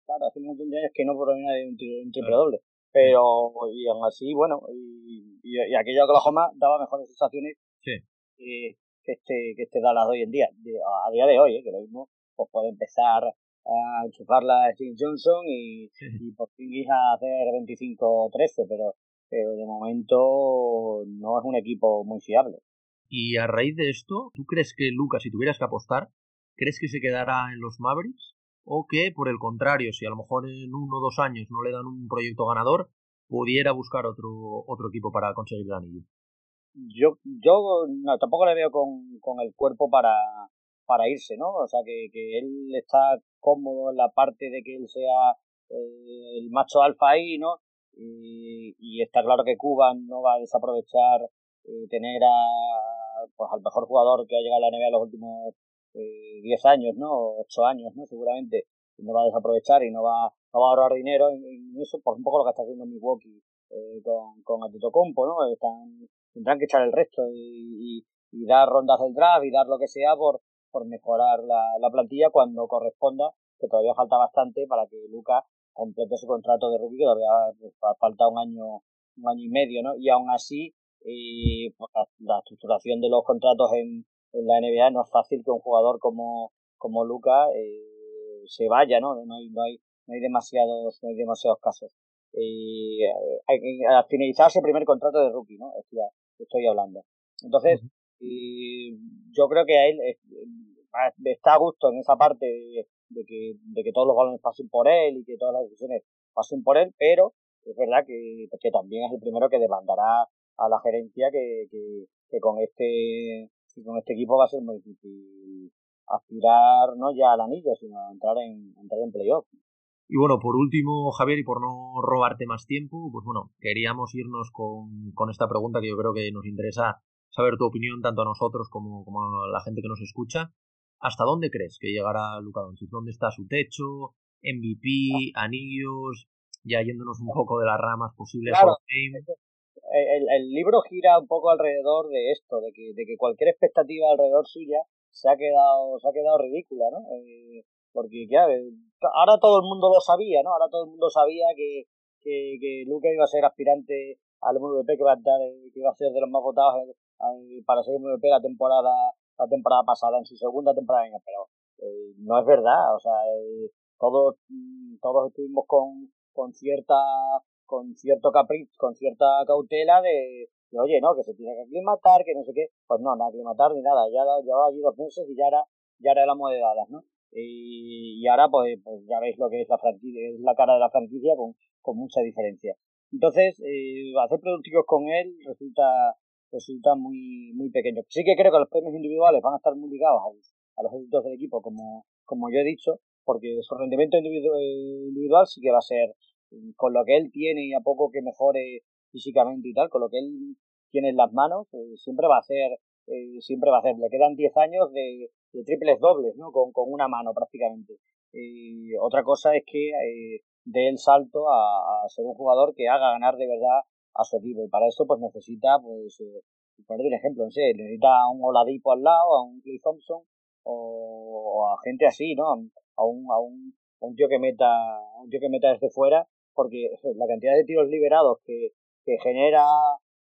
Claro, hace un montón de años que no provenía de un, tri- un triple doble. Pero, y aún así, bueno, y, y, y aquello de Oklahoma daba mejores sensaciones Sí. que, que este que este Dallas de hoy en día, de- a, a día de hoy, ¿eh? que lo mismo pues puede empezar a enchufarla a Steve Johnson y, y por fin ir a hacer 25-13, pero, pero de momento no es un equipo muy fiable. Y a raíz de esto, ¿tú crees que Lucas, si tuvieras que apostar, crees que se quedará en los Mavericks? ¿O que, por el contrario, si a lo mejor en uno o dos años no le dan un proyecto ganador, pudiera buscar otro, otro equipo para conseguir el anillo? yo yo no, tampoco le veo con, con el cuerpo para, para irse, ¿no? O sea, que, que él está cómodo en la parte de que él sea eh, el macho alfa ahí, ¿no? Y, está claro que Cuba no va a desaprovechar eh, tener a, pues, al mejor jugador que ha llegado a la NBA en los últimos eh, 10 años, ¿no? 8 años, ¿no? Seguramente no va a desaprovechar y no va, no va a ahorrar dinero en, en eso, por un poco lo que está haciendo Milwaukee eh, con, con Antetokounmpo, ¿no? Están, tendrán que echar el resto y, y, y dar rondas del draft y dar lo que sea por, por mejorar la, la plantilla cuando corresponda, que todavía falta bastante para que Luca complete su contrato de rookie, que todavía falta un año, un año y medio, ¿no? Y aún así, eh, pues, la, la estructuración de los contratos en, en la NBA no es fácil que un jugador como, como Luca eh, se vaya, ¿no? No hay, no hay, no hay demasiados, no hay demasiados casos. Y eh, al finalizar ese primer contrato de rookie, ¿no? Estoy, estoy hablando. Entonces, y yo creo que a él eh, está a gusto en esa parte de, de, que, de que todos los balones pasen por él y que todas las decisiones pasen por él, pero es verdad que, que también es el primero que demandará a la gerencia que, que, que con este que con este equipo va a ser muy difícil aspirar no ya al anillo, sino a entrar en, entrar en playoff. Y bueno, por último, Javier, y por no robarte más tiempo, pues bueno, queríamos irnos con, con esta pregunta que yo creo que nos interesa saber tu opinión tanto a nosotros como, como a la gente que nos escucha. ¿Hasta dónde crees que llegará Luka Doncic? ¿Dónde está su techo? MVP, anillos, ya yéndonos un poco de las ramas posibles. Claro, el, el, libro gira un poco alrededor de esto, de que, de que cualquier expectativa alrededor suya se ha quedado, se ha quedado ridícula, ¿no? Eh, porque, claro, ahora todo el mundo lo sabía, ¿no? Ahora todo el mundo sabía que, que, que Luca iba a ser aspirante al MVP, que, va a estar, que iba a ser de los más votados eh, para ser MVP la temporada la temporada pasada, en su segunda temporada, pero eh, no es verdad, o sea, eh, todos, todos estuvimos con, con cierta con cierto capricho, con cierta cautela de, de, oye, no, que se tiene que aclimatar, que no sé qué, pues no, no aclimatar ni nada, ya llevaba allí dos meses y ya era, ya era el amo de ¿no? Y, ahora pues, pues ya veis lo que es la franquicia, es la cara de la franquicia con, con mucha diferencia. Entonces, eh, hacer productivos con él resulta, resulta muy, muy pequeño. Sí que creo que los premios individuales van a estar muy ligados a, a los éxitos del equipo, como, como yo he dicho, porque su rendimiento individual sí que va a ser con lo que él tiene y a poco que mejore físicamente y tal, con lo que él tiene en las manos, eh, siempre va a ser, eh, siempre va a hacer. Le quedan 10 años de, triples dobles, ¿no? Con, con una mano prácticamente. Y otra cosa es que eh, dé el salto a, ser un jugador que haga ganar de verdad a su equipo. Y para eso pues necesita, pues, eh, poner un ejemplo, no sé, necesita a un Oladipo al lado, a un Clay Thompson, o, a gente así, ¿no? A un, a un, a un tío que meta, un tío que meta desde fuera porque la cantidad de tiros liberados que, genera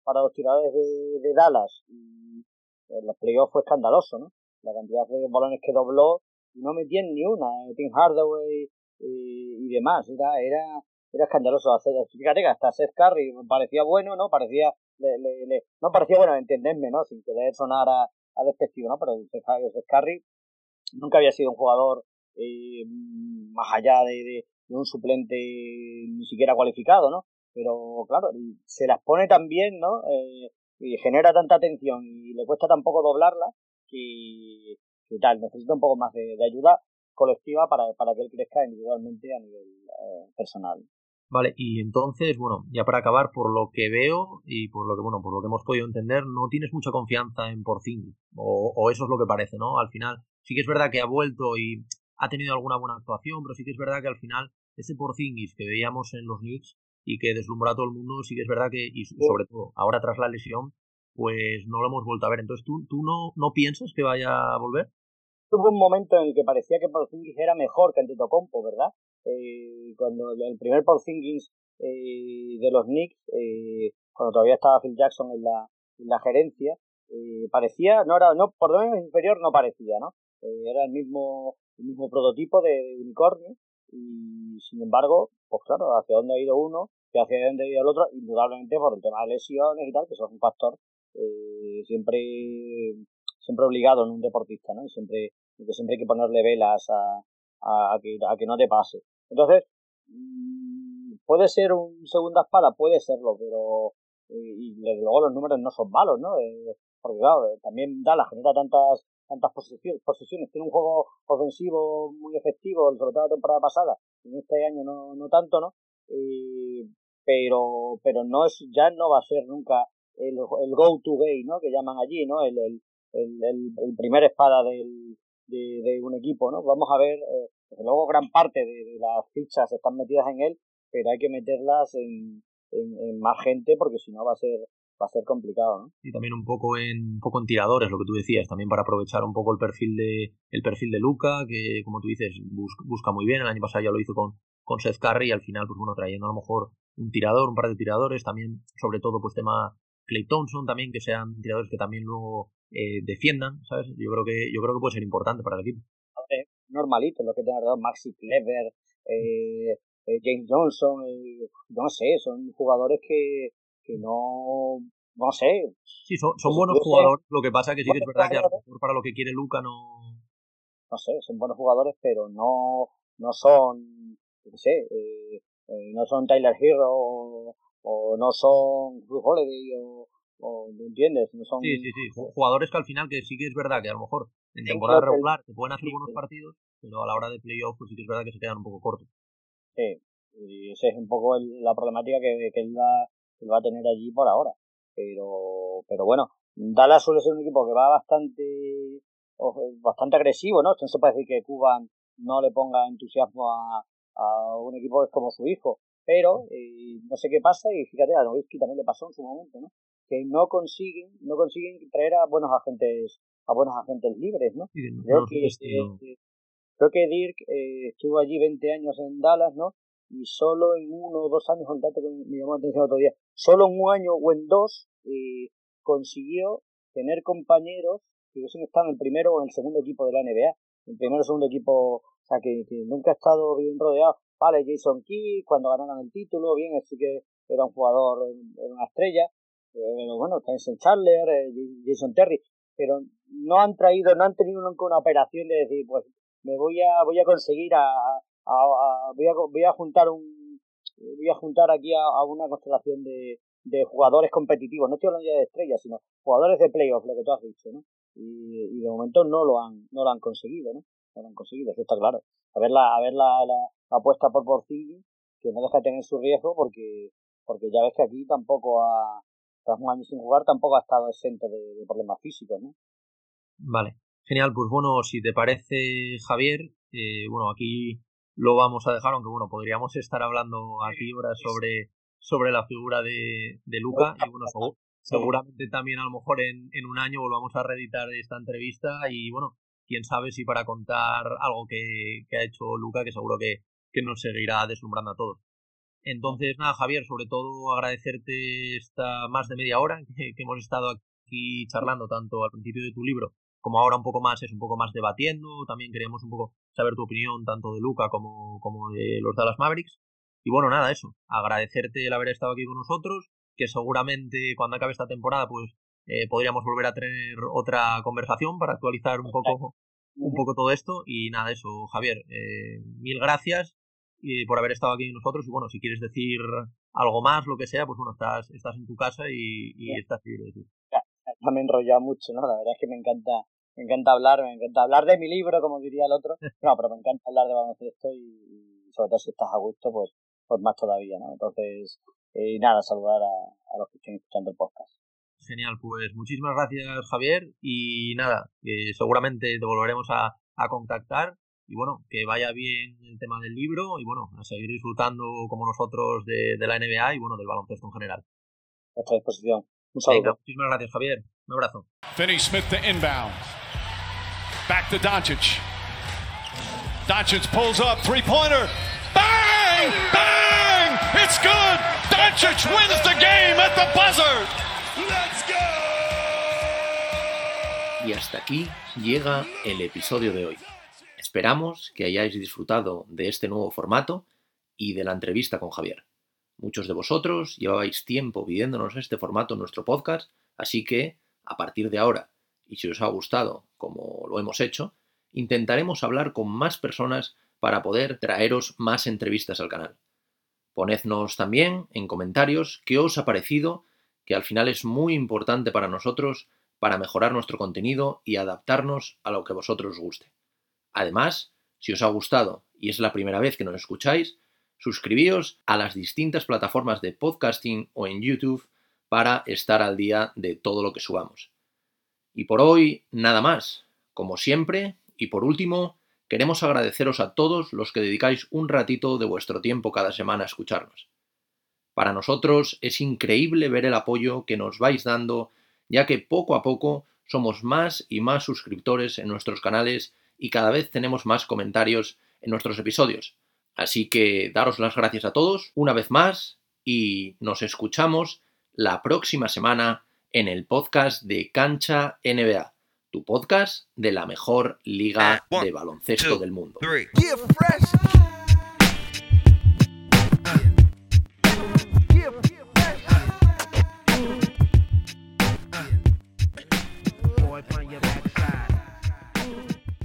para los tiradores de, Dallas y en los playoffs fue escandaloso, ¿no? La cantidad de balones que dobló y no metían ni una, eh, Tim Hardaway y, demás, era, era, era escandaloso hacer, fíjate que hasta Seth Curry parecía bueno, ¿no? Parecía, le, le, le, no parecía bueno, entenderme, ¿no? Sin querer sonar a, a despectivo, ¿no? Pero Seth Curry nunca había sido un jugador eh, más allá de, de un suplente ni siquiera cualificado, ¿no? Pero claro, se las pone tan bien, ¿no? Eh, y genera tanta tensión y le cuesta tan poco doblarla que, tal, necesita un poco más de, ayuda colectiva para, para, que él crezca individualmente a nivel eh, personal. Vale, y entonces, bueno, ya para acabar, por lo que veo y por lo que, bueno, por lo que hemos podido entender, no tienes mucha confianza en Porzingis, o, o eso es lo que parece, ¿no? Al final, sí que es verdad que ha vuelto y ha tenido alguna buena actuación, pero sí que es verdad que al final ese Porzingis que veíamos en los Knicks y que deslumbró a todo el mundo, sí que es verdad que, y sobre todo ahora tras la lesión, pues no lo hemos vuelto a ver. Entonces, ¿tú, tú no, no piensas que vaya a volver? Tuvo un momento en el que parecía que Porzingis era mejor que Antetokounmpo, ¿verdad? Eh, cuando el primer Porzingis eh, de los Knicks, eh, cuando todavía estaba Phil Jackson en la, en la gerencia, eh, parecía, no era, no, por lo menos inferior no parecía, ¿no? Eh, era el mismo, el mismo prototipo de, unicornio y sin embargo, pues claro, hacia dónde ha ido uno y hacia dónde ha ido el otro, indudablemente por el tema de lesiones y tal, que eso es un factor eh, siempre siempre obligado en un deportista, ¿no? Y siempre, que siempre hay que ponerle velas a, a, que, a que no te pase. Entonces, mmm, puede ser un segunda espada, puede serlo, pero eh, y luego los números no son malos, ¿no? Eh, porque claro, también Dallas genera tantas tantas posiciones, posiciones, tiene un juego ofensivo muy efectivo, sobre todo la temporada pasada, en este año no, no tanto, ¿no? Eh, pero, pero no es, ya no va a ser nunca el, el go-to gay, ¿no? Que llaman allí, ¿no? El, el, el, el primer espada del, de, de, un equipo, ¿no? Vamos a ver, eh, desde luego gran parte de, de, las fichas están metidas en él, pero hay que meterlas en, en, en más gente porque si no va a ser va a ser complicado, ¿no? Y también un poco en un poco en tiradores, lo que tú decías, también para aprovechar un poco el perfil de el perfil de Luca, que como tú dices, busca, busca muy bien, el año pasado ya lo hizo con, con Seth Curry y al final, pues bueno, trayendo a lo mejor un tirador, un par de tiradores, también, sobre todo, pues tema Clay Thompson también, que sean tiradores que también luego eh, defiendan, ¿sabes? Yo creo que, yo creo que puede ser importante para el equipo. Eh, normalito, lo que tiene alrededor, Maxi Clever, eh, eh, James Johnson, eh, no sé, son jugadores que, que no, no sé. Sí, son, son Pues buenos jugadores, lo que pasa que sí que es verdad que a lo mejor para lo que quiere Luca no... no sé, son buenos jugadores, pero no, no son, qué sé, eh, eh, no son Tyler Hero o, o no son Drew Holiday o, o, ¿me entiendes? No son, Sí, sí, sí, ju- jugadores que al final que sí que es verdad que a lo mejor en temporada regular te pueden hacer sí, buenos sí. partidos, pero a la hora de playoff pues sí que es verdad que se quedan un poco cortos. Sí, y esa es un poco el- la problemática que, que él, va, que va a tener allí por ahora. Pero, pero bueno, Dallas suele ser un equipo que va bastante, bastante agresivo, ¿no? Puede decir que Cuban no le ponga entusiasmo a, a un equipo que es como su hijo. Pero, eh, no sé qué pasa, y fíjate, a Nowitzki también le pasó en su momento, ¿no? Que no consiguen, no consiguen traer a buenos agentes, a buenos agentes libres, ¿no? Creo que, eh, creo que Dirk eh, estuvo allí 20 años en Dallas, ¿no? Y solo en uno o dos años, el dato que me llamó la atención otro día, solo en un año o en dos eh, consiguió tener compañeros que hubiesen estado en el primero o en el segundo equipo de la NBA. El primero o segundo equipo, o sea, que, nunca ha estado bien rodeado. Vale, Jason Key, cuando ganaron el título, bien, así que era un jugador, era una estrella. Eh, bueno, Tyson Chandler, eh, Jason Terry, pero no han traído, no han tenido nunca una operación de decir, pues me voy a voy a conseguir a, a- voy a voy a juntar un voy a juntar aquí a, una constelación de, de jugadores competitivos. No estoy hablando ya de estrellas sino jugadores de playoff lo que tú has dicho no y, y de momento no lo han no lo han conseguido no lo han conseguido eso está claro. A ver la a ver la, la, la apuesta por Porzingis que no deja de tener su riesgo porque porque ya ves que aquí tampoco ha tras un año sin jugar tampoco ha estado exento de, de problemas físicos no Vale, genial. Pues bueno, si te parece, Javier, eh, bueno, aquí lo vamos a dejar, aunque bueno, podríamos estar hablando aquí horas sobre, sobre la figura de, de Luca. Y bueno, segu- seguramente también a lo mejor en, en un año volvamos a reeditar esta entrevista y bueno, quién sabe si para contar algo que, que ha hecho Luca, que seguro que, que nos seguirá deslumbrando a todos. Entonces, nada, Javier, sobre todo agradecerte esta más de media hora que, que hemos estado aquí charlando, tanto al principio de tu libro como ahora un poco más, es un poco más debatiendo. También queríamos un poco saber tu opinión, tanto de Luca como, como de los Dallas Mavericks. Y bueno, nada, eso. Agradecerte el haber estado aquí con nosotros, que seguramente cuando acabe esta temporada, pues eh, podríamos volver a tener otra conversación para actualizar un poco, un poco todo esto. Y nada, eso, Javier, eh, mil gracias y por haber estado aquí con nosotros. Y bueno, si quieres decir algo más, lo que sea, pues bueno, estás, estás en tu casa y, y estás libre de ya, ya me he enrollado mucho, ¿no? La verdad es que me encanta, me encanta hablar, me encanta hablar de mi libro, como diría el otro. No, pero me encanta hablar de baloncesto y, y sobre todo si estás a gusto, pues, pues más todavía, ¿no? Entonces, eh, nada, saludar a, a los que estén escuchando el podcast. Genial, pues muchísimas gracias Javier y nada, que seguramente te volveremos a, a contactar y bueno, que vaya bien el tema del libro y bueno, a seguir disfrutando como nosotros de, de la NBA y bueno, del baloncesto en general. A vuestra disposición. Un saludo. Venga, muchísimas gracias Javier, un abrazo. Finney Smith to inbound. Back to Doncic. Pulls up, three pointer. Bang! Bang! It's good! Doncic wins the game at the! Let's Y hasta aquí llega el episodio de hoy. Esperamos que hayáis disfrutado de este nuevo formato y de la entrevista con Javier. Muchos de vosotros llevabais tiempo pidiéndonos este formato en nuestro podcast, así que, a partir de ahora, y si os ha gustado, como lo hemos hecho, intentaremos hablar con más personas para poder traeros más entrevistas al canal. Ponednos también en comentarios qué os ha parecido, que al final es muy importante para nosotros para mejorar nuestro contenido y adaptarnos a lo que vosotros os guste. Además, si os ha gustado y es la primera vez que nos escucháis, suscribíos a las distintas plataformas de podcasting o en YouTube para estar al día de todo lo que subamos. Y por hoy, nada más. Como siempre, y por último, queremos agradeceros a todos los que dedicáis un ratito de vuestro tiempo cada semana a escucharnos. Para nosotros es increíble ver el apoyo que nos vais dando, ya que poco a poco somos más y más suscriptores en nuestros canales y cada vez tenemos más comentarios en nuestros episodios. Así que daros las gracias a todos una vez más y nos escuchamos la próxima semana en el podcast de Cancha NBA, tu podcast de la mejor liga One, de baloncesto del mundo.